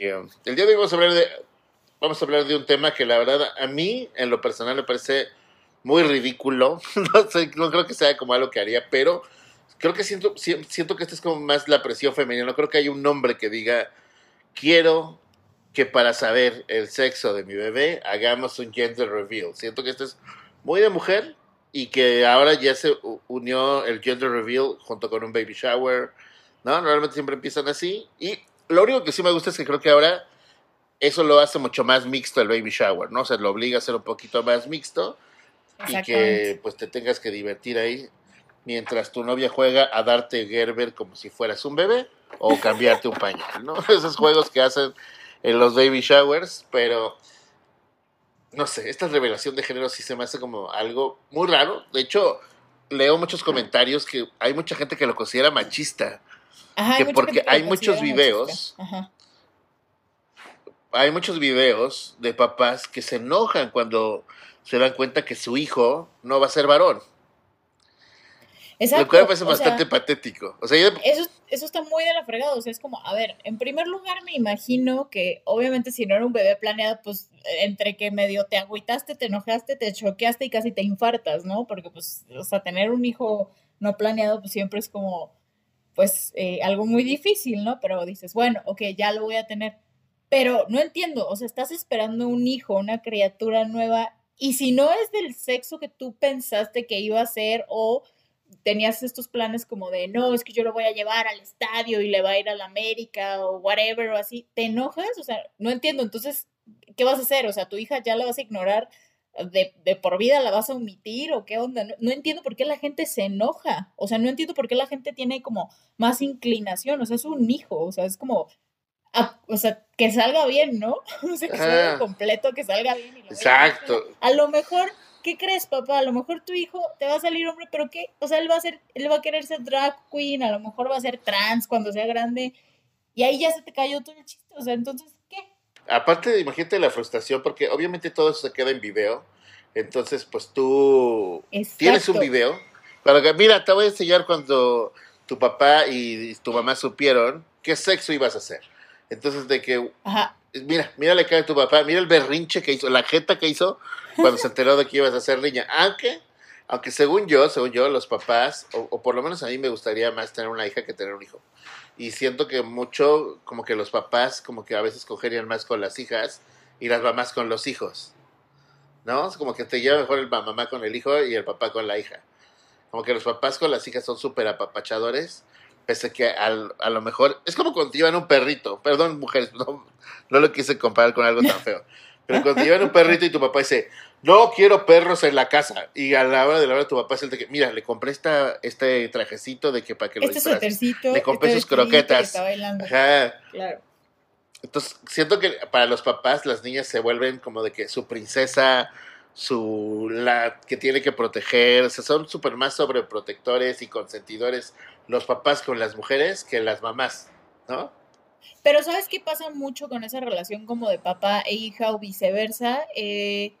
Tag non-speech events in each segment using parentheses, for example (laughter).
um, el día de hoy vamos a hablar de vamos a hablar de un tema que la verdad a mí en lo personal me parece muy ridículo. (laughs) No creo que sea como algo que haría, pero creo que siento, si- siento que esto es como más la presión femenina. No creo que haya un hombre que diga quiero que para saber el sexo de mi bebé hagamos un gender reveal. Siento que esto es muy de mujer y que ahora ya se unió el gender reveal junto con un baby shower. ¿No? Normalmente siempre empiezan así. Y lo único que sí me gusta es que creo que ahora eso lo hace mucho más mixto el baby shower, ¿no? O sea, lo obliga a ser un poquito más mixto y que pues te tengas que divertir ahí mientras tu novia juega a darte Gerber como si fueras un bebé o cambiarte un pañal, ¿no? (laughs) Esos juegos que hacen en los baby showers, pero no sé, esta revelación de género sí se me hace como algo muy raro. De hecho, leo muchos comentarios que hay mucha gente que lo considera machista. Ajá, que porque hay muchos videos. Ajá. hay muchos videos de papás que se enojan cuando se dan cuenta que su hijo no va a ser varón. Exacto. lo cual me parece sea, bastante patético. O sea, yo- Eso, eso está muy de la fregada, o sea, es como, a ver, en primer lugar me imagino que obviamente si no era un bebé planeado, pues entre que medio te agüitaste, te enojaste, te choqueaste y casi te infartas, ¿no? Porque pues, o sea, tener un hijo no planeado pues siempre es como, pues eh, algo muy difícil, ¿no? Pero dices, bueno, ok, ya lo voy a tener. Pero no entiendo, o sea, estás esperando un hijo, una criatura nueva, y si no es del sexo que tú pensaste que iba a ser o tenías estos planes como de, no, es que yo lo voy a llevar al estadio y le va a ir a la América o whatever o así, ¿te enojas? O sea, no entiendo. Entonces, ¿qué vas a hacer? O sea, tu hija ya la vas a ignorar de, de por vida, la vas a omitir o qué onda. No, no entiendo por qué la gente se enoja. O sea, no entiendo por qué la gente tiene como más inclinación. O sea, es un hijo. O sea, es como, ah, o sea, que salga bien, ¿no? (laughs) O sea, que salga Ah. completo, que salga bien. y lo Exacto. a lo mejor, ¿qué crees, papá? A lo mejor tu hijo te va a salir hombre, pero ¿qué? O sea, él va a ser, él va a querer ser drag queen, a lo mejor va a ser trans cuando sea grande, y ahí ya se te cayó todo el chiste, o sea, entonces. Aparte, imagínate la frustración, porque obviamente todo eso se queda en video. Entonces, pues tú tienes un video. Para que, mira, te voy a enseñar cuando tu papá y tu mamá supieron qué sexo ibas a hacer. Entonces, de que Ajá, Mira, mira la cara de tu papá, mira el berrinche que hizo, la jeta que hizo cuando se enteró de que ibas a ser niña. Aunque, aunque según yo, según yo, los papás, o, o por lo menos a mí me gustaría más tener una hija que tener un hijo. Y siento que mucho, como que los papás, como que a veces cogerían más con las hijas y las mamás con los hijos. ¿No? Es como que te lleva mejor el ma- mamá con el hijo y el papá con la hija. Como que los papás con las hijas son súper apapachadores, pese que al- a lo mejor, es como cuando te llevan un perrito, perdón mujeres, (laughs) no, no lo quise comparar con algo tan feo, pero cuando te llevan un perrito y tu papá dice, no quiero perros en la casa, y a la hora de la hora tu papá es el de que, mira, le compré esta, este trajecito de que para que lo este disfraces". suétercito, Le compré este sus croquetas. está bailando, Ajá. claro. Entonces, siento que para los papás las niñas se vuelven como de que su princesa, su la que tiene que proteger, o sea, son súper más sobreprotectores y consentidores los papás con las mujeres que las mamás, ¿no? Pero ¿sabes qué pasa mucho con esa relación como de papá e hija o viceversa? Eh,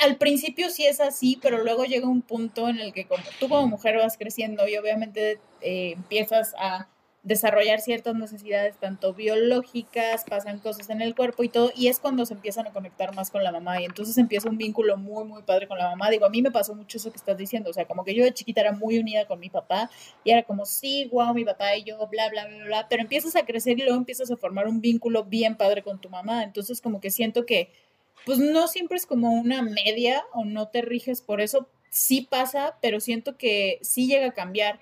al principio sí es así, pero luego llega un punto en el que como, tú como mujer vas creciendo y obviamente eh, empiezas a desarrollar ciertas necesidades tanto biológicas, pasan cosas en el cuerpo y todo, y es cuando se empiezan a conectar más con la mamá y entonces empieza un vínculo muy, muy padre con la mamá. Digo, a mí me pasó mucho eso que estás diciendo, o sea, como que yo de chiquita era muy unida con mi papá y era como, sí, wow, mi papá y yo, bla, bla, bla, bla, pero empiezas a crecer y luego empiezas a formar un vínculo bien padre con tu mamá, entonces como que siento que, pues no siempre es como una media o no te riges por eso, sí pasa, pero siento que sí llega a cambiar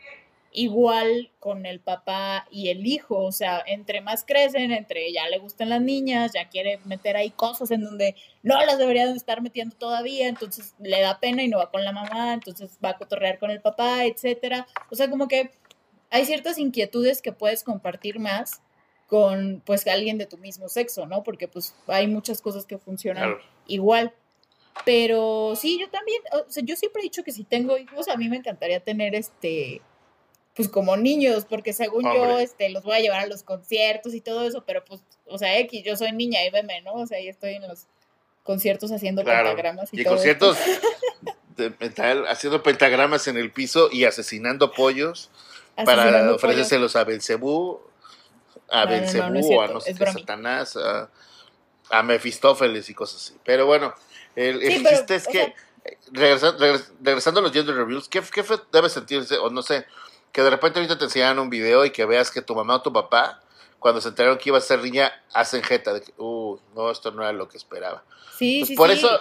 igual con el papá y el hijo, o sea, entre más crecen, entre ya le gustan las niñas, ya quiere meter ahí cosas en donde no las deberían estar metiendo todavía, entonces le da pena y no va con la mamá, entonces va a cotorrear con el papá, etcétera. O sea, como que hay ciertas inquietudes que puedes compartir más con pues alguien de tu mismo sexo, ¿no? Porque pues hay muchas cosas que funcionan Claro. igual. Pero sí, yo también, o sea, yo siempre he dicho que si tengo hijos, a mí me encantaría tener este, pues como niños, porque según yo, este, los voy a llevar a los conciertos y todo eso, pero pues, o sea, X, yo soy niña y veme, ¿no? O sea, yo estoy en los conciertos haciendo Claro. pentagramas y, Y todo conciertos (laughs) de metal, haciendo pentagramas en el piso y asesinando pollos Asesinando para ofrecérselos a Belcebú. a No, no, no, no es Belcebú, a no sé qué. Satanás, a, a Mefistófeles y cosas así. Pero bueno, el, el Sí, pero, chiste es que, sea- regresa- regres- regresando a los gender reviews, ¿qué, qué debe sentirse? O no sé, que de repente ahorita te enseñan un video y que veas que tu mamá o tu papá, cuando se enteraron que iba a ser niña, hacen jeta de que, uh, no, esto no era lo que esperaba. Sí, Pues sí, por sí. eso,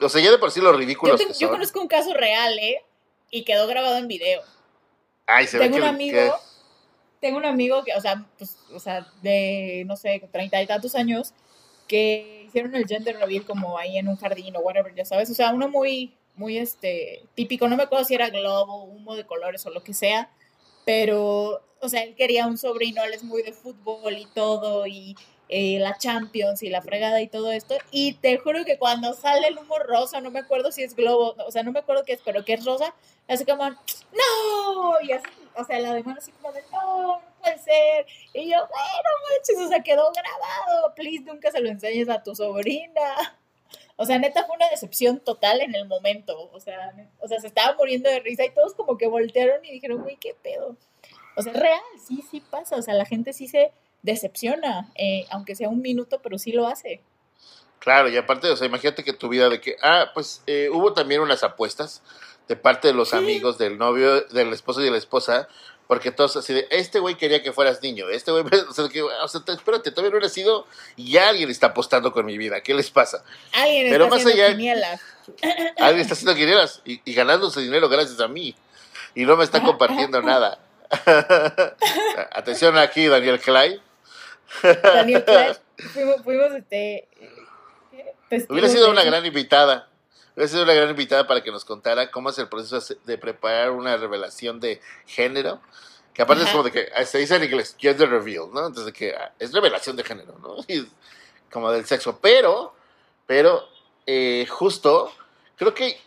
o sea, ya de por sí los Yo, ridículos te- que yo son. conozco un caso real, ¿eh? Y quedó grabado en video. Ay, se ve tengo que, un amigo, que- tengo un amigo que, o sea, pues, o sea, de, no sé, treinta y tantos años, que hicieron el gender reveal como ahí en un jardín o whatever, ya sabes, o sea, uno muy, muy, este, típico, no me acuerdo si era globo, humo de colores o lo que sea, pero, o sea, él quería un sobrino, él es muy de fútbol y todo, y eh, la Champions y la fregada y todo esto, y te juro que cuando sale el humo rosa, no me acuerdo si es globo, o sea, no me acuerdo qué es, pero que es rosa, así como, no, y así, o sea, la demás así como de, no, no puede ser, y yo, bueno, manches, o sea, quedó grabado, please, nunca se lo enseñes a tu sobrina. O sea, neta fue una decepción total en el momento. O sea, o sea, se estaba muriendo de risa y todos como que voltearon y dijeron, güey, qué pedo. O sea, es real, sí, sí pasa. O sea, la gente sí se decepciona, eh, aunque sea un minuto, pero sí lo hace. Claro, y aparte, o sea, imagínate que tu vida de que, ah, pues eh, hubo también unas apuestas de parte de los Sí. amigos del novio, del esposo y de la esposa, porque todos así de, este güey quería que fueras niño, este güey, (laughs) o sea, que, o sea, te- espérate, todavía no he nacido y alguien está apostando con mi vida, ¿qué les pasa? Alguien Pero está más haciendo allá- quinielas. (clears throat) Alguien está haciendo quinielas y, y ganándose dinero gracias a mí y no me está compartiendo (laughs) nada. (laughs) Atención aquí, Daniel Clay. Daniel Clark, fuimos, fuimos este... Testigos Hubiera sido una gran invitada. Hubiera sido una gran invitada para que nos contara cómo es el proceso de preparar una revelación de género. Que aparte es Ajá. como de que ah, se dice en inglés, gender reveal, ¿no? Entonces de que ah, es revelación de género, ¿no? (laughs) Y es como del sexo. Pero, pero, eh, justo, creo que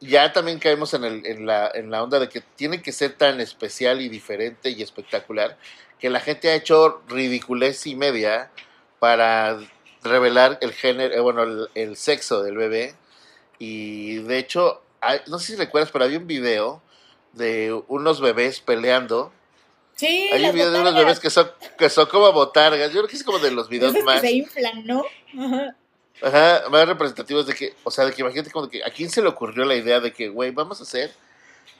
ya también caemos en, el, en, la, en la onda de que tiene que ser tan especial y diferente y espectacular que la gente ha hecho ridiculez y media para revelar el género, eh, bueno, el, el sexo del bebé. Y de hecho, hay- no sé si recuerdas, pero había un video de unos bebés peleando. Sí, Hay un video de unos bebés que son, que son como botargas. Yo creo que es como de los videos más, que se inflan, ¿no? Ajá. ajá, más representativos de que, o sea, de que imagínate como de que a quién se le ocurrió la idea de que, güey, vamos a hacer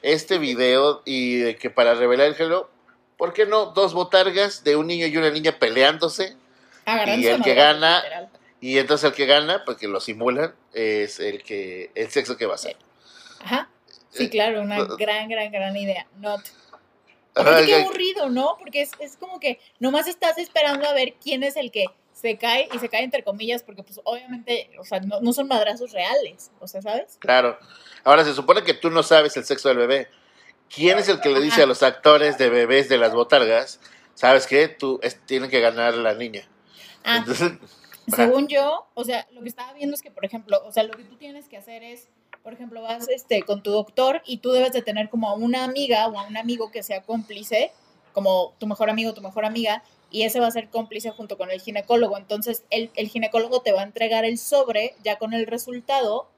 este video y de que para revelar el género, ¿por qué no dos botargas de un niño y una niña peleándose? Y el que gana- literal. Y entonces el que gana, porque lo simulan, es el que el sexo que va a ser. Ajá. Sí, Eh, claro, una eh, gran, gran, gran idea. Not. Ajá, aburrido, ¿no? Porque es, es como que nomás estás esperando a ver quién es el que se cae y se cae entre comillas, porque pues obviamente, o sea, no, no son madrazos reales, o sea, ¿sabes? Claro. Ahora se supone que tú no sabes el sexo del bebé. ¿Quién es el que le dice a los actores de bebés de las botargas? ¿Sabes qué? Tú es- tienen que ganar la niña. Ah, Entonces, según yo, o sea, lo que estaba viendo es que, por ejemplo, o sea, lo que tú tienes que hacer es, por ejemplo, vas este, con tu doctor y tú debes de tener como a una amiga o a un amigo que sea cómplice, como tu mejor amigo tu mejor amiga, y ese va a ser cómplice junto con el ginecólogo. Entonces, el, el ginecólogo te va a entregar el sobre ya con el resultado.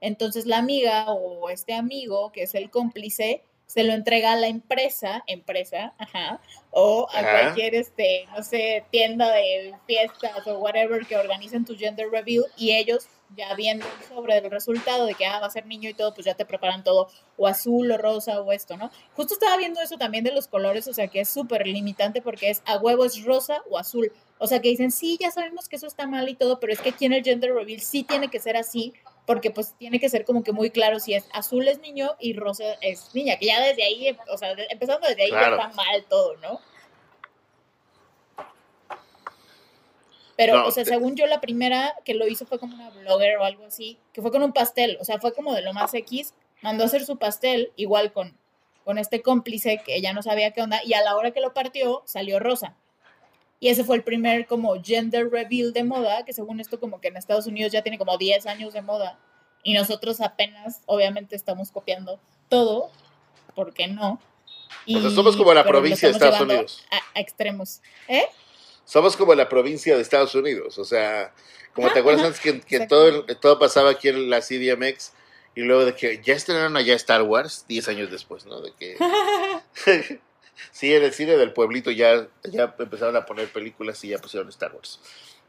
Entonces, la amiga o este amigo, que es el cómplice, se lo entrega a la empresa, empresa, ajá, o a Ajá. cualquier, este, no sé, tienda de fiestas o whatever que organicen tu gender reveal y ellos ya viendo sobre el resultado de que ah, va a ser niño y todo, pues ya te preparan todo, o azul o rosa o esto, ¿no? Justo estaba viendo eso también de los colores, o sea que es súper limitante porque es a huevo es rosa o azul. O sea que dicen, sí, ya sabemos que eso está mal y todo, pero es que aquí en el gender reveal sí tiene que ser así, porque pues tiene que ser como que muy claro si es azul es niño y rosa es niña, que ya desde ahí, o sea, empezando desde ahí Claro. ya está mal todo, ¿no? Pero, No, o sea, te- según yo, la primera que lo hizo fue como una blogger o algo así, que fue con un pastel, o sea, fue como de lo más X, mandó a hacer su pastel, igual con, con este cómplice que ella no sabía qué onda, y a la hora que lo partió, salió rosa. Y ese fue el primer como gender reveal de moda, que según esto como que en Estados Unidos ya tiene como 10 años de moda, y nosotros apenas, obviamente, estamos copiando todo, ¿por qué no? o sea, somos como la provincia de Estados Unidos. A, a extremos. ¿Eh? Somos como la provincia de Estados Unidos. O sea, como te acuerdas ajá. antes que, que todo, todo pasaba aquí en la CDMX y luego de que ya estrenaron allá Star Wars 10 años después, ¿no? De que (laughs) Sí, en el cine del pueblito ya, ya empezaron a poner películas y ya pusieron Star Wars.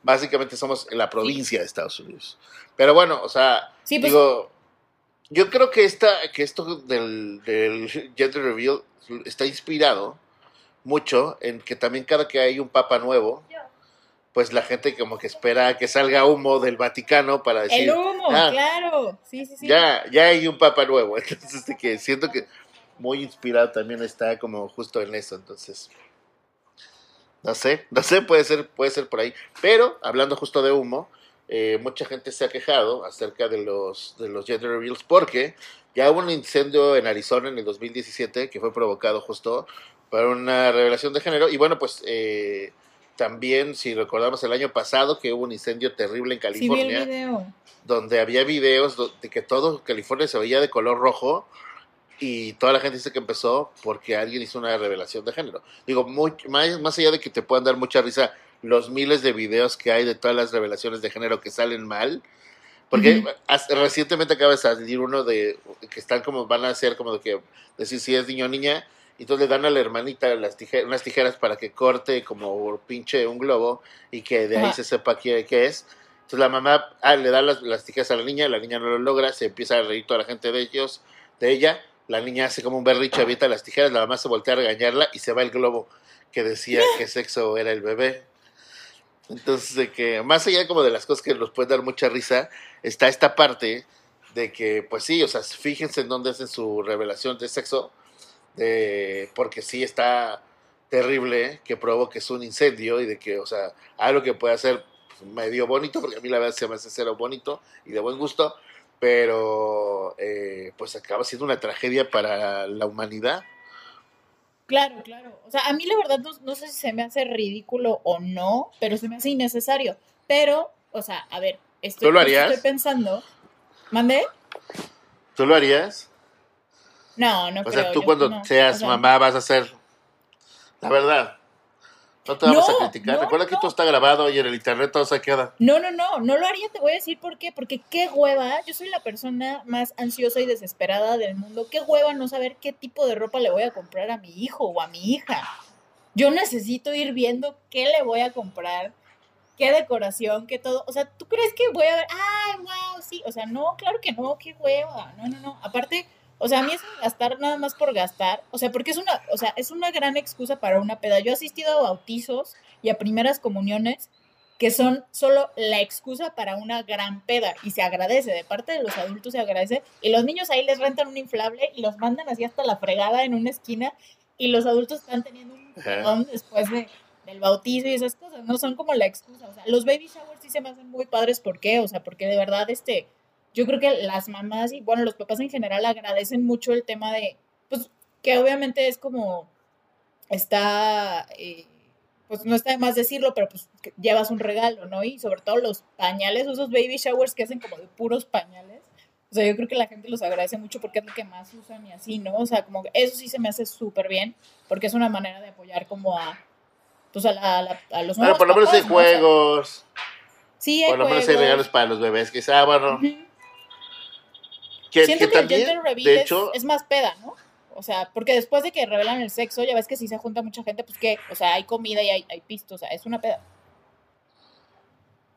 Básicamente somos la provincia de Estados Unidos. Pero bueno, o sea, Sí, pues- digo, yo creo que esta, que esto del, del gender reveal está inspirado mucho en que también cada que hay un papa nuevo, pues la gente como que espera que salga humo del Vaticano para decir, El humo, ah, claro. Sí, sí, sí. ya, ya hay un papa nuevo. (laughs) Entonces, que siento que muy inspirado también está como justo en eso. Entonces, no sé, no sé, puede ser, puede ser por ahí. Pero, hablando justo de humo, eh, mucha gente se ha quejado acerca de los, de los gender reveals porque ya hubo un incendio en Arizona en el 2017 que fue provocado justo por una revelación de género. Y bueno, pues eh, también, si recordamos el año pasado, que hubo un incendio terrible en California donde había videos de que todo California se veía de color rojo y toda la gente dice que empezó porque alguien hizo una revelación de género. Digo, muy, más, más allá de que te puedan dar mucha risa los miles de videos que hay de todas las revelaciones de género que salen mal, porque as- recientemente acaba de salir uno de que están como, van a hacer como de que decir si es niño o niña, y entonces le dan a la hermanita las tije- unas tijeras para que corte como pinche un globo y que de ahí se sepa qué, qué es. Entonces la mamá ah, le da las, las tijeras a la niña, la niña no lo logra, se empieza a reír toda la gente de ellos, de ella, la niña hace como un berriche, avienta las tijeras, la mamá se voltea a regañarla y se va el globo que decía (laughs) qué sexo era el bebé. Entonces, de que más allá como de las cosas que nos pueden dar mucha risa, está esta parte de que, pues sí, o sea, fíjense en dónde hacen su revelación de sexo, de, porque sí está terrible que provoque un incendio y de que, o sea, algo que puede ser pues, medio bonito, porque a mí la verdad se me hace cero bonito y de buen gusto, pero eh, pues acaba siendo una tragedia para la humanidad. Claro, claro. O sea, a mí la verdad no, no sé si se me hace ridículo o no, pero se me hace innecesario. Pero, o sea, a ver, estoy, ¿Tú lo harías? estoy pensando. ¿Mandé? ¿Tú lo harías? No, no O creo. sea, tú yo cuando no. seas O sea, mamá vas a hacer la verdad. No te vamos No, a criticar. no, Recuerda que no. todo está grabado y en el internet todo se queda. No, no, no, no lo haría, te voy a decir por qué. Porque qué hueva, yo soy la persona más ansiosa y desesperada del mundo. Qué hueva no saber qué tipo de ropa le voy a comprar a mi hijo o a mi hija. Yo necesito ir viendo qué le voy a comprar, qué decoración, qué todo. O sea, ¿tú crees que voy a ver? Ay, wow, sí. O sea, no, claro que no, qué hueva. No, no, no. Aparte, o sea, a mí es gastar nada más por gastar. O sea, porque es una, o sea, es una gran excusa para una peda. Yo he asistido a bautizos y a primeras comuniones que son solo la excusa para una gran peda y se agradece, de parte de los adultos se agradece y los niños ahí les rentan un inflable y los mandan así hasta la fregada en una esquina y los adultos están teniendo un Ajá. pedón después de, del bautizo y esas cosas, no son como la excusa, o sea, los baby showers sí se me hacen muy padres, ¿por qué? O sea, porque de verdad, este, yo creo que las mamás y bueno, los papás en general agradecen mucho el tema de, pues, que obviamente es como, está... eh, pues no está de más decirlo, pero pues llevas un regalo, ¿no? Y sobre todo los pañales, esos baby showers que hacen como de puros pañales. O sea, yo creo que la gente los agradece mucho porque es lo que más usan y así, ¿no? O sea, como que eso sí se me hace súper bien, porque es una manera de apoyar como a, pues a, la- a la- a los Bueno, nuevos por lo menos hay papás, sea, juegos. sí, hay Por lo menos hay regalos para los bebés. Que ah, bueno. Ujú. Que, Siento que que, el gender reveal de es- hecho, es, más peda, ¿no? O sea, porque después de que revelan el sexo, ya ves que si se junta mucha gente, pues que, o sea, hay comida y hay, hay pisto, o sea, es una peda.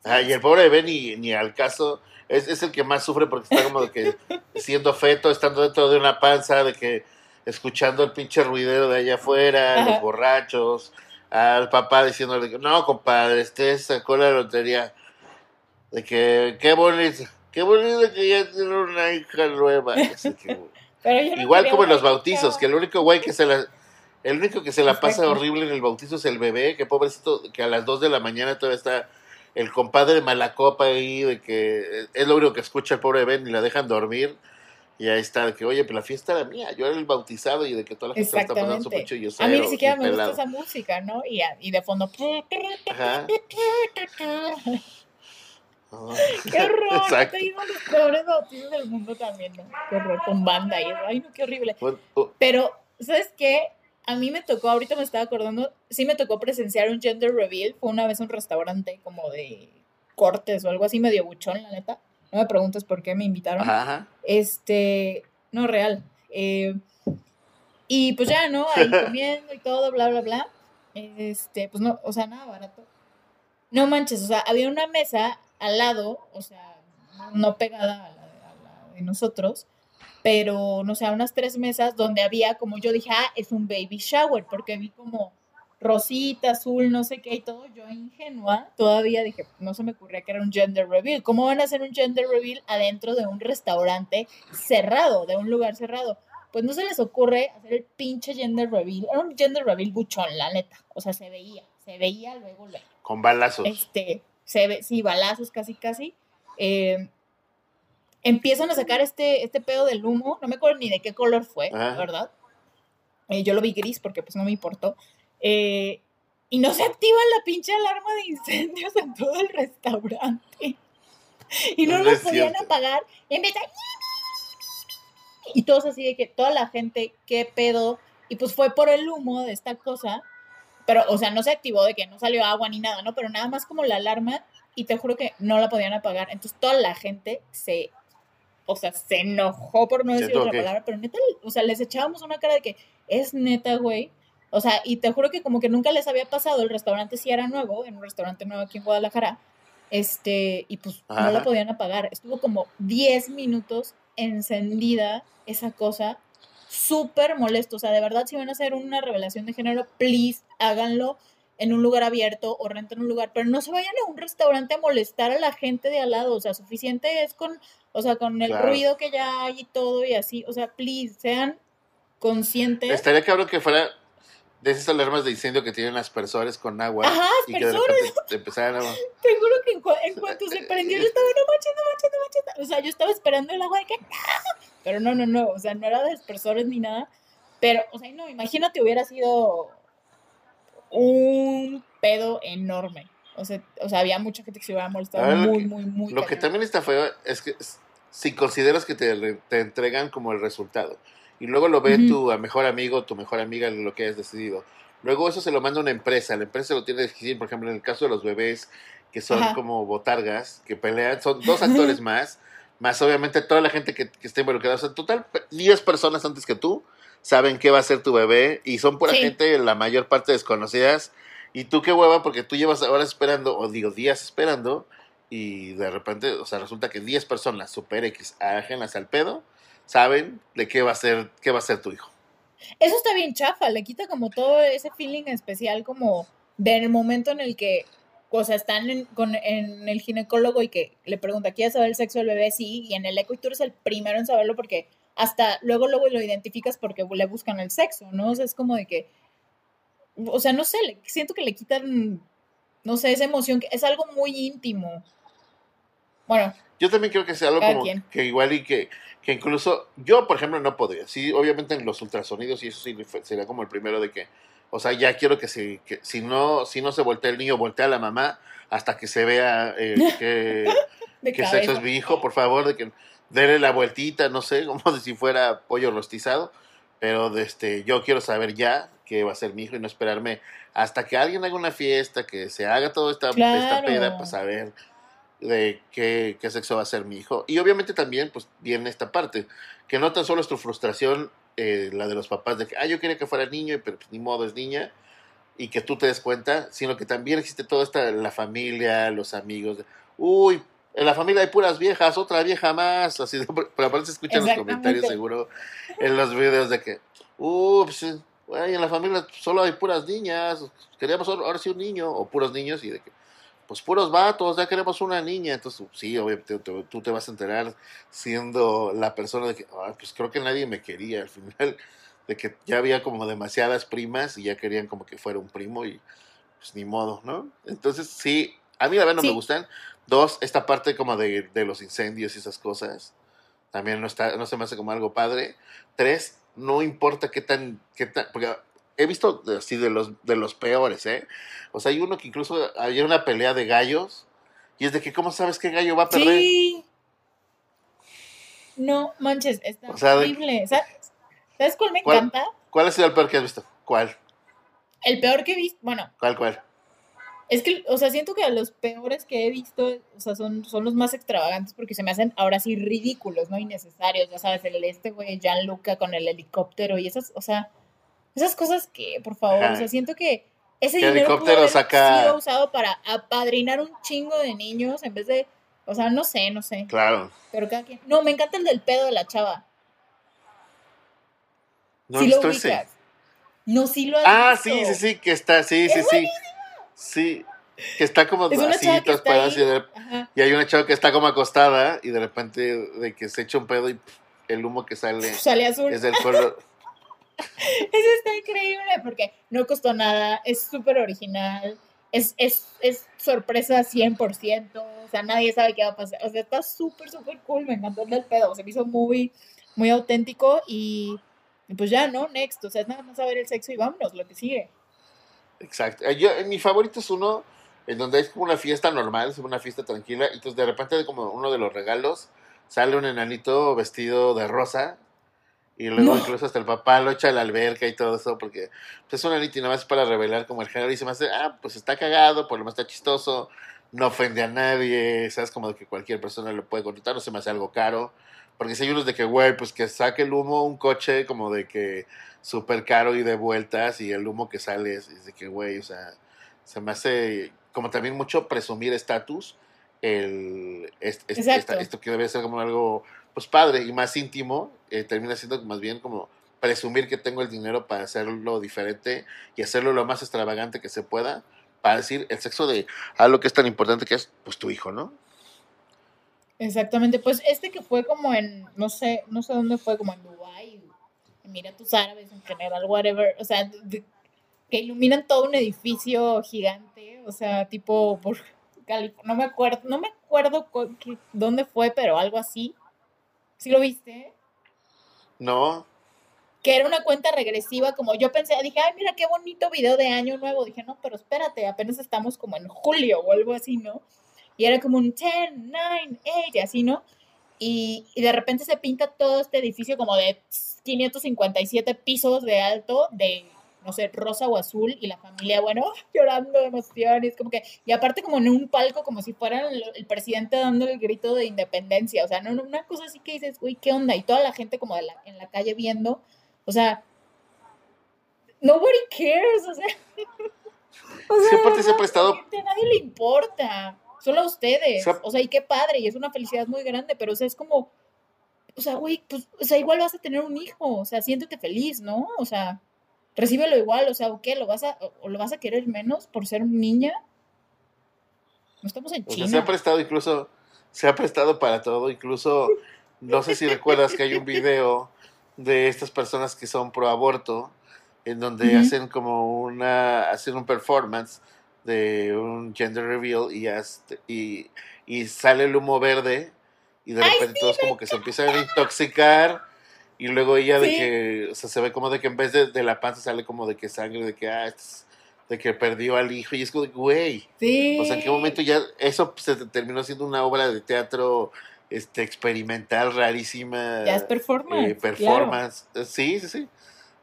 ay, el pobre bebé ni, ni al caso. Es, es el que más sufre porque está como de que (laughs) siendo feto, estando dentro de una panza, de que escuchando el pinche ruidero de allá afuera, Ajá. los borrachos, al papá diciéndole, no, compadre, este sacó la lotería. De que, qué bonito, qué bonito que ya tiene una hija nueva. (laughs) Pero yo no Igual como en los bautizos, que el único güey que se la... El único que se la pasa horrible en el bautizo es el bebé, que pobrecito, que a las 2 de la mañana todavía está el compadre de Malacopa ahí, de que es lo único que escucha el pobre bebé, ni la dejan dormir. Y ahí está, de que, oye, pero la fiesta era mía, yo era el bautizado y de que toda la gente está pasando Exactamente. súper chido. A mí ni siquiera me gusta pelado. esa música, ¿no? Y, a- y de fondo. Ajá. (laughs) (laughs) ¡Qué horror! Exacto. Te digo los peores bautizos del mundo también, ¿no? Qué horror, con banda y eso. Ay, no, qué horrible. Oh, Pero, ¿sabes qué? A mí me tocó, ahorita me estaba acordando, sí me tocó presenciar un gender reveal. Fue una vez un restaurante como de cortes o algo así, medio buchón, la neta. No me preguntes por qué me invitaron. ajá. Este, no, real. Eh, Y pues ya, ¿no? Ahí (laughs) comiendo y todo, bla, bla, bla. Este, pues no, o sea, nada barato. No manches, o sea, había una mesa al lado, o sea, no pegada a la, de nosotros, pero no sé, unas tres mesas donde había, como yo dije, ah, es un baby shower, porque vi como rosita, azul, no sé qué y todo. Yo ingenua todavía dije, no se me ocurría que era un gender reveal. ¿Cómo van a hacer un gender reveal adentro de un restaurante cerrado, de un lugar cerrado? Pues no se les ocurre hacer el pinche gender reveal. Era un gender reveal buchón, la neta. O sea, se veía, se veía luego, luego. Con balazos. Este, se ve, sí, balazos casi, casi. Eh, empiezan a sacar este, este pedo del humo, no me acuerdo ni de qué color fue, ¿verdad? Eh, yo lo vi gris porque pues no me importó. Eh, y no se activa la pinche alarma de incendios en todo el restaurante. (laughs) Y no, lo podían apagar. Y empieza... Y todos así de que toda la gente, qué pedo. Y pues fue por el humo de esta cosa. Pero, o sea, no se activó de que no salió agua ni nada, ¿no? Pero nada más como la alarma. Y te juro que no la podían apagar. Entonces toda la gente se o sea, se enojó por no decir otra palabra, pero neta, o sea, les echábamos una cara de que es neta, güey. O sea, y te juro que como que nunca les había pasado, el restaurante sí era nuevo, en un restaurante nuevo aquí en Guadalajara, este, y pues no la podían apagar. Estuvo como 10 minutos encendida esa cosa, súper molesto. O sea, de verdad, si van a hacer una revelación de género, please, háganlo en un lugar abierto o renten un lugar, pero no se vayan a un restaurante a molestar a la gente de al lado, o sea, suficiente es con, o sea, con el ruido que ya hay y todo y así, o sea, please, sean conscientes. Estaría cabrón que fuera de esas alarmas de incendio que tienen aspersores con agua. Ajá, y que empezaran a... (laughs) Te juro que en, cuanto se (laughs) prendió yo estaba, no manches, no manches, no manches. O sea, yo estaba esperando el agua de que, pero no, no, no, o sea, no era de aspersores ni nada. Pero, o sea, no, imagínate hubiera sido un pedo enorme. O sea, o sea había mucha gente que se hubiera molestado muy, muy, muy. Lo que también está feo es que si consideras que te, te entregan como el resultado y luego lo ve tu mejor amigo, tu mejor amiga, lo que hayas decidido. Luego eso se lo manda una empresa, la empresa lo tiene que decir, por ejemplo, en el caso de los bebés que son como botargas, que pelean, son dos actores (laughs) más, más obviamente toda la gente que, que está involucrada, o sea, total 10 personas antes que tú saben qué va a ser tu bebé y son pura gente, la mayor parte desconocidas, y tú qué hueva porque tú llevas horas esperando, o digo días esperando, y de repente, o sea, resulta que 10 personas super X ajenas al pedo, saben de qué va a ser, qué va a ser tu hijo. Eso está bien chafa, le quita como todo ese feeling especial como del momento en el que, o sea, están en, con, en el ginecólogo y que le pregunta, ¿quieres saber el sexo del bebé? Sí, y en el eco y tú eres el primero en saberlo porque hasta luego, luego lo identificas porque le buscan el sexo, ¿no? O sea, es como de que, o sea, no sé, siento que le quitan, no sé, esa emoción, que es algo muy íntimo. Bueno. Yo también creo que sea algo como que igual y que que incluso yo, por ejemplo, no podría. Sí, obviamente en los ultrasonidos y eso sí sería como el primero de que, o sea, ya quiero que si, que si no si no se voltea el niño, voltea a la mamá hasta que se vea eh, (laughs) que, que sexo es mi hijo, por favor, de que déle la vueltita, no sé, (laughs) como de si fuera pollo rostizado, pero de este, yo quiero saber ya que va a ser mi hijo y no esperarme hasta que alguien haga una fiesta, que se haga toda esta, esta peda para saber de qué, sexo va a ser mi hijo. Y obviamente también, pues, viene esta parte, que no tan solo es tu frustración, eh, la de los papás, de que, ah, yo quería que fuera niño, pero pues, ni modo es niña, y que tú te des cuenta, sino que también existe toda esta, la familia, los amigos, uy, en la familia hay puras viejas, otra vieja más, así, pero aparte se escuchan los comentarios seguro en los videos de que, uy, pues, en la familia solo hay puras niñas, queríamos ahora sí un niño, o puros niños, y de que, pues puros vatos, ya queremos una niña. Entonces, sí, obviamente tú te vas a enterar siendo la persona de que, pues creo que nadie me quería al final, de que ya había como demasiadas primas y ya querían como que fuera un primo y pues ni modo, ¿no? Entonces, sí, a mí la verdad no me gustan. Dos, esta parte como de, de, los incendios y esas cosas, también no, está, no se me hace como algo padre. Tres, no importa qué tan, qué tan, porque he visto así de los, de los peores, ¿eh? O sea, hay uno que incluso había una pelea de gallos y es de que, ¿cómo sabes qué gallo va a perder? Sí. No, manches, está horrible. ¿Sabes cuál me encanta? ¿Cuál ha sido el peor que has visto? ¿Cuál? El peor que he visto, bueno. ¿Cuál, cuál? Es que, o sea, siento que los peores que he visto, o sea, son, son los más extravagantes porque se me hacen ahora sí ridículos, ¿no? Innecesarios, ya sabes, el este güey, Gianluca con el helicóptero y esas, o sea, Esas cosas que, por favor, Ajá. o sea, siento que ese Que dinero haber acá. sido usado para apadrinar un chingo de niños en vez de, o sea, no sé, no sé. Claro. Pero cada quien. No, me encanta el del pedo de la chava. No sí lo ubicas. ese. No, sí lo has Ah, visto. sí, sí, sí, que está, sí, sí, sí. Sí. Que está como Es así, paradas ahí. y, de- Ajá. y hay una chava que está como acostada y de repente de que se echa un pedo y el humo que sale (laughs) Sale azul. es del color. (laughs) (laughs) Eso está increíble porque no costó nada, es súper original, es, es, es sorpresa 100%, o sea, nadie sabe qué va a pasar. O sea, está súper, súper cool, me encantó el pedo, se me hizo muy, muy auténtico y, y pues ya, ¿no? Next, o sea, es nada más saber el sexo y vámonos, lo que sigue. Exacto. Eh, Yo, eh, mi favorito es uno en donde es como una fiesta normal, es una fiesta tranquila, y entonces de repente como uno de los regalos sale un enanito vestido de rosa, y luego No. incluso hasta el papá lo echa a la alberca y todo eso, porque pues, es un enanito y nada más para revelar como el género, y se me hace, ah, pues está cagado, por lo menos está chistoso, no ofende a nadie, sabes, como de que cualquier persona lo puede contratar, no se me hace algo caro, porque si hay unos de que, güey, pues que saque el humo un coche como de que súper caro y de vueltas y el humo que sale es, es de que, güey, o sea, se me hace como también mucho presumir estatus, el, esto que debe ser como algo, pues padre y más íntimo, eh, termina siendo más bien como presumir que tengo el dinero para hacerlo diferente y hacerlo lo más extravagante que se pueda, para decir el sexo de algo que es tan importante que es, pues, tu hijo, ¿no? Exactamente, pues este que fue como en, no sé, no sé dónde fue, como en Dubái, Emiratos Árabes en general, whatever, o sea, que iluminan todo un edificio gigante, o sea, tipo por no me acuerdo, no me acuerdo dónde fue, pero algo así. ¿Sí lo viste? No, Que era una cuenta regresiva, como yo pensé, dije, ay, mira qué bonito video de año nuevo. Dije, no, pero espérate, apenas estamos como en julio o algo así, ¿no? Y era como un 10, 9, 8, y así, ¿no? Y, y de repente se pinta todo este edificio como de 557 pisos de alto, de, no sé, rosa o azul, y la familia, bueno, (laughs) llorando de emoción, y es como que, y aparte como en un palco, como si fuera el, el presidente dando el grito de independencia, o sea, no, no, una cosa así que dices, uy, ¿qué onda? Y toda la gente como de la, en la calle viendo, o sea, nobody cares, o sea, (laughs) o Sí, sea, aparte se ha prestado- A nadie le importa, solo a ustedes. Se O sea, y qué padre, y es una felicidad muy grande, pero o sea, es como, o sea, güey, pues, o sea, igual vas a tener un hijo, o sea, siéntete feliz, ¿no? O sea, recíbelo igual, o sea, ¿o qué? ¿Lo vas a, o lo vas a querer menos por ser niña? No estamos en O sea, China. se ha prestado incluso, se ha prestado para todo, incluso, no sé si recuerdas que hay un video de estas personas que son pro aborto, en donde hacen como una, hacen un performance de un gender reveal y, hasta- y, y sale el humo verde y de Ay, repente todos como que se empiezan a intoxicar y luego ella de Sí. que, o sea, se ve como de que en vez de, de la panza sale como de que sangre, de que, ah, esto es- de que perdió al hijo y es como de, güey. Sí. O sea, ¿en qué momento ya eso se te- terminó siendo una obra de teatro este, experimental, rarísima? Ya es performance. eh, performance. Eh, Sí, sí, sí.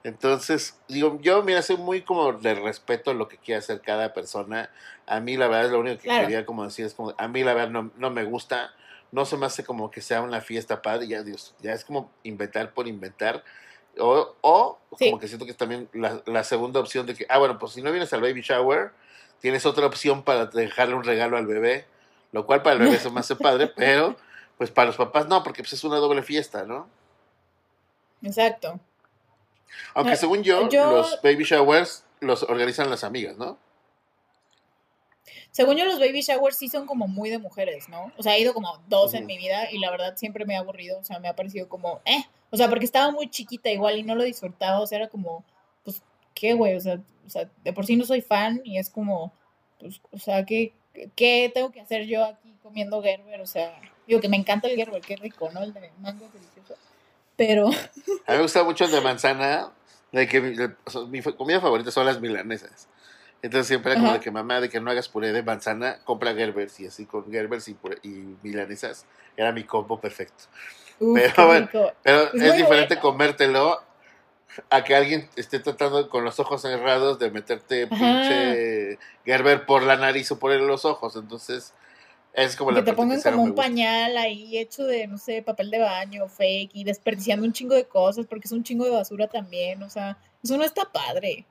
Entonces, digo, yo, mira, soy muy como de respeto a lo que quiere hacer cada persona. A mí, la verdad, es lo único que Claro. quería como decir, es como, a mí, la verdad, no, no me gusta. No se me hace como que sea una fiesta padre, ya, Dios, ya es como inventar por inventar. O, o Sí. como que siento que es también la, la segunda opción de que, ah, bueno, pues si no vienes al baby shower, tienes otra opción para dejarle un regalo al bebé, lo cual para el bebé se me hace padre, (laughs) pero pues para los papás no, porque pues es una doble fiesta, ¿no? Exacto. Aunque No, según yo, yo- los baby showers los organizan las amigas, ¿no? Según yo, los baby showers sí son como muy de mujeres, ¿no? O sea, he ido como dos en Ujú. mi vida y la verdad siempre me ha aburrido, o sea, me ha parecido como, eh, o sea, porque estaba muy chiquita igual y no lo disfrutaba, o sea, era como, pues, ¿qué, güey? O sea, o sea, de por sí no soy fan y es como, pues, o sea, ¿qué, qué tengo que hacer yo aquí comiendo Gerber? O sea, digo que me encanta el Gerber, qué rico, ¿no? El de mango delicioso. Pero, A mí me gusta mucho el de manzana, de que mi, o sea, mi comida favorita son las milanesas. Entonces siempre era como Ajá. de que mamá, de que no hagas puré de manzana, compra Gerbers y así con Gerbers y, puré- y milanesas era mi combo perfecto. uff, Pero bueno. Pero Es diferente bueno. comértelo a que alguien esté tratando con los ojos cerrados de meterte Ajá. pinche Gerber por la nariz o por los ojos. Entonces, es como la que te parte pongan como un pañal ahí hecho de, no sé, papel de baño, fake, y desperdiciando un chingo de cosas, porque es un chingo de basura también, o sea, Eso no está padre.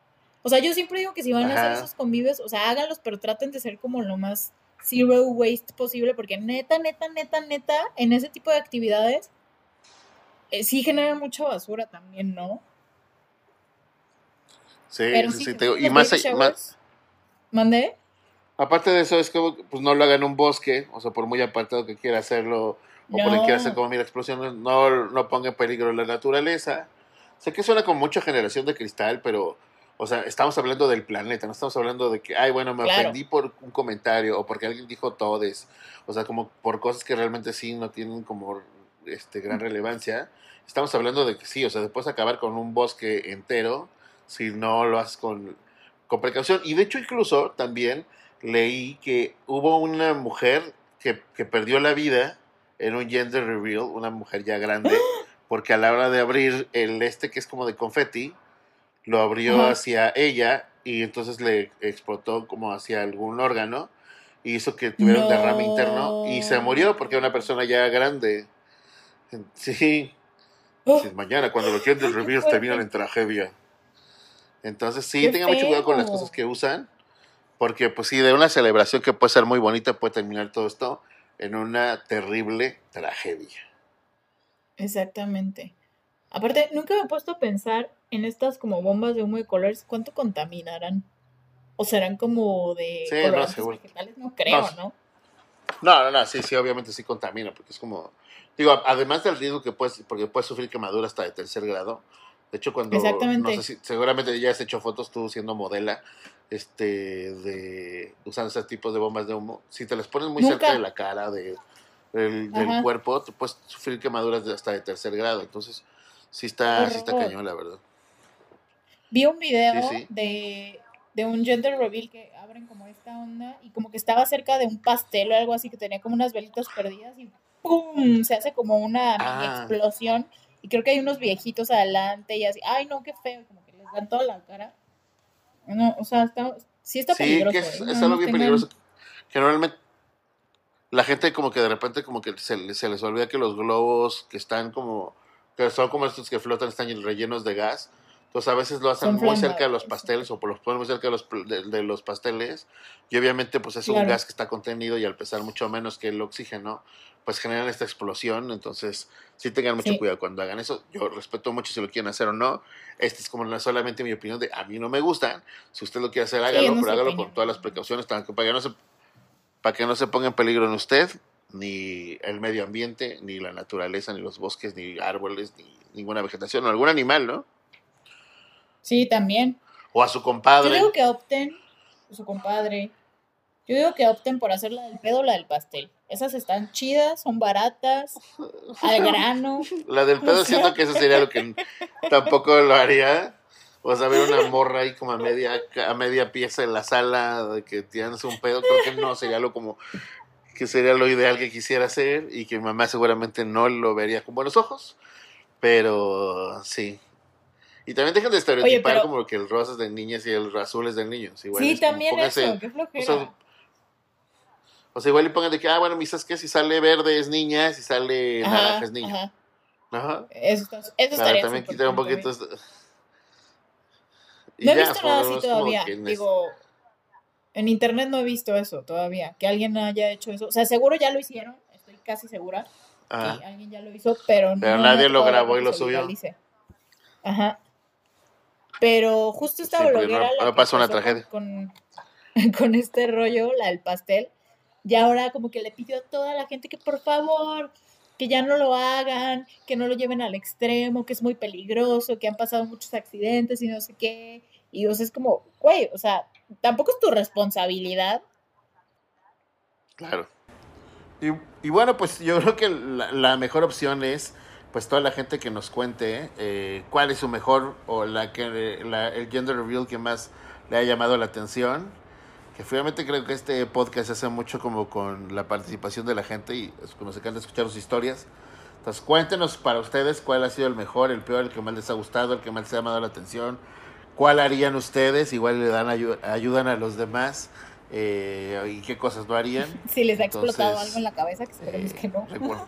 O sea, yo siempre digo que si van a hacer esos convives, o sea, háganlos, pero traten de ser como lo más zero waste posible, porque neta, neta, neta, neta, en ese tipo de actividades eh, sí generan mucha basura también, ¿no? Sí, sí, sí, y más, más... ¿Mandé? Aparte de eso, es que pues, no lo hagan en un bosque, o sea, por muy apartado que quiera hacerlo, o por quiera hacer como mira explosiones, no, no ponga en peligro la naturaleza. Sé que suena como mucha generación de cristal, pero, o sea, estamos hablando del planeta, no estamos hablando de que, ay, bueno, me ofendí por un comentario, o porque alguien dijo todes, o sea, como por cosas que realmente sí no tienen como este gran relevancia. Estamos hablando de que sí, o sea, después acabar con un bosque entero si no lo haces con, con precaución. Y de hecho, incluso también leí que hubo una mujer que, que, perdió la vida en un gender reveal, una mujer ya grande, porque a la hora de abrir el este que es como de confeti, lo abrió hacia ella y entonces le explotó como hacia algún órgano y hizo que tuviera un derrame interno y se murió porque era una persona ya grande. Sí. Oh. Mañana, cuando los gender reveals terminan en tragedia. Entonces, sí, tengan mucho cuidado con las cosas que usan porque pues sí, de una celebración que puede ser muy bonita puede terminar todo esto en una terrible tragedia. Exactamente. Aparte, nunca me he puesto a pensar en estas como bombas de humo de colores, ¿cuánto contaminarán? ¿O serán como de sí, no, vegetales? No creo, no, ¿no? No, no, sí, sí, obviamente sí contamina, porque es como, digo, además del riesgo que puedes, porque puedes sufrir quemadura hasta de tercer grado. De hecho, cuando, Exactamente. no sé si, seguramente ya has hecho fotos tú siendo modela, este, de usando ese tipo de bombas de humo, si te las pones muy cerca de la cara, de, del, cuerpo, te puedes sufrir quemaduras de hasta de tercer grado. Entonces, sí está, sí está cañón, la verdad. Vi un video De, de un gender reveal que abren como esta onda y como que estaba cerca de un pastel o algo así que tenía como unas velitas perdidas y ¡pum! Se hace como una ah. explosión y creo que hay unos viejitos adelante y así, ay no, qué feo, como que les dan toda la cara. No, o sea, está, sí está peligroso. Sí, que es, ¿eh? algo bien peligroso. Que normalmente la gente como que de repente como que se, se, les olvida que los globos que están como, que son como estos que flotan, están rellenos de gas. Entonces a veces lo hacen muy cerca de los pasteles o los ponen muy cerca de los, de, los pasteles y obviamente pues es un gas que está contenido y al pesar mucho menos que el oxígeno, pues generan esta explosión, entonces sí tengan mucho cuidado cuando hagan eso. Yo respeto mucho si lo quieren hacer o no. Esta es como no solamente mi opinión de a mí no me gustan. Si usted lo quiere hacer, hágalo, pero hágalo con todas las precauciones para que, no se, para que no se ponga en peligro en usted, ni el medio ambiente, ni la naturaleza, ni los bosques, ni árboles, ni ninguna vegetación, o algún animal, ¿no? Sí, también. O a su compadre. Yo digo que opten, a su compadre. Yo digo que opten por hacer la del pedo o la del pastel. Esas están chidas, son baratas, al (laughs) grano. La del pedo siento que eso sería lo que tampoco lo haría. O sea, ver una morra ahí como a media, a media pieza en la sala de que tienes un pedo, creo que no sería lo como que sería lo ideal que quisiera hacer y que mi mamá seguramente no lo vería con buenos ojos. Pero sí. Y también dejen de estereotipar como que el rosa es de niñas y el azul es de niños. sí, también eso, qué flojera. O sea, igual le pongan de que, ah, bueno, ¿sabes qué? Si sale verde es niña, si sale naranja es niña. Ajá. Eso, eso estaría también quitar un poquito. no he visto nada así todavía. Digo, en internet no he visto eso todavía. Que alguien haya hecho eso. O sea, seguro ya lo hicieron. Estoy casi segura. Que alguien ya lo hizo, pero, pero nadie lo grabó y lo subió. Ajá. Pero justo esta sí, bloguera. No, pasó una tragedia. Con, (laughs) con este rollo, la del pastel y ahora como que le pidió a toda la gente que por favor, que ya no lo hagan, que no lo lleven al extremo, que es muy peligroso, que han pasado muchos accidentes y no sé qué. Y o sea, es como, güey, o sea, tampoco es tu responsabilidad. Claro. Y, bueno, pues yo creo que la, mejor opción es pues toda la gente que nos cuente eh, cuál es su mejor o la que la, el gender reveal que más le ha llamado la atención que finalmente creo que este podcast se hace mucho como con la participación de la gente y nos encanta escuchar sus historias. Entonces cuéntenos para ustedes cuál ha sido el mejor, el peor, el que más les ha gustado, el que más les ha llamado la atención, cuál harían ustedes, igual le dan ayudan a los demás eh, y qué cosas no harían. (laughs) Si les ha explotado algo en la cabeza, que esperemos eh, que no.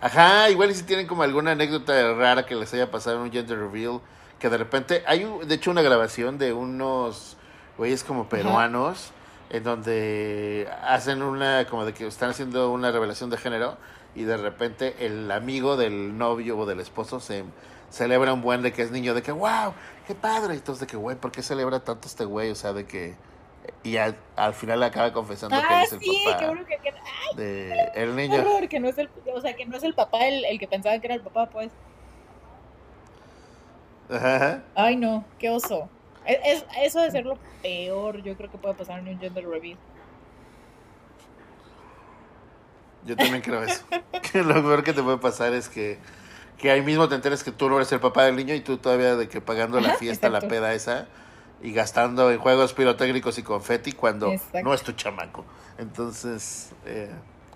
Ajá, igual si tienen como alguna anécdota rara que les haya pasado en un gender reveal, que de repente hay de hecho una grabación de unos güeyes como peruanos en donde hacen una como de que están haciendo una revelación de género y de repente el amigo del novio o del esposo se celebra un buen de que es niño, de que wow, qué padre, y entonces de que güey, ¿por qué celebra tanto este güey? O sea, de que y al, al final acaba confesando que Ah, es el sí, papá qué bueno que, que- ay, de el niño. horror, que no es el, o sea, que no es el papá el, el que pensaba que era el papá, pues. Ajá. Ay, no, qué oso. Es, es- eso de ser lo peor, yo creo que puede pasar en un gender reveal. Yo también creo eso. (laughs) Que lo peor que te puede pasar es que, que ahí mismo te enteres que tú no eres el papá del niño y tú todavía de que pagando la Ajá, fiesta, la peda esa y gastando en juegos pirotécnicos y confeti cuando Exacto. no es tu chamaco. Entonces, eh,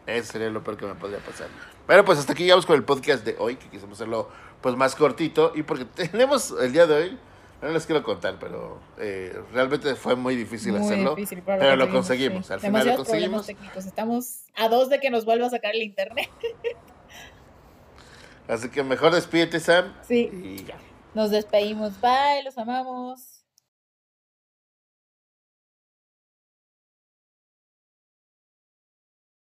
eso sería lo peor que me podría pasar. Pero pues hasta aquí llegamos con el podcast de hoy, que quisimos hacerlo pues más cortito y porque tenemos el día de hoy, no les quiero contar, pero eh, realmente fue muy difícil Muy hacerlo. difícil, pero, pero lo conseguimos, al final lo conseguimos. Estamos a dos de que nos vuelva a sacar el internet. (laughs) Así que mejor despídete, Sam. Sí, Y ya. nos despedimos. Bye, los amamos.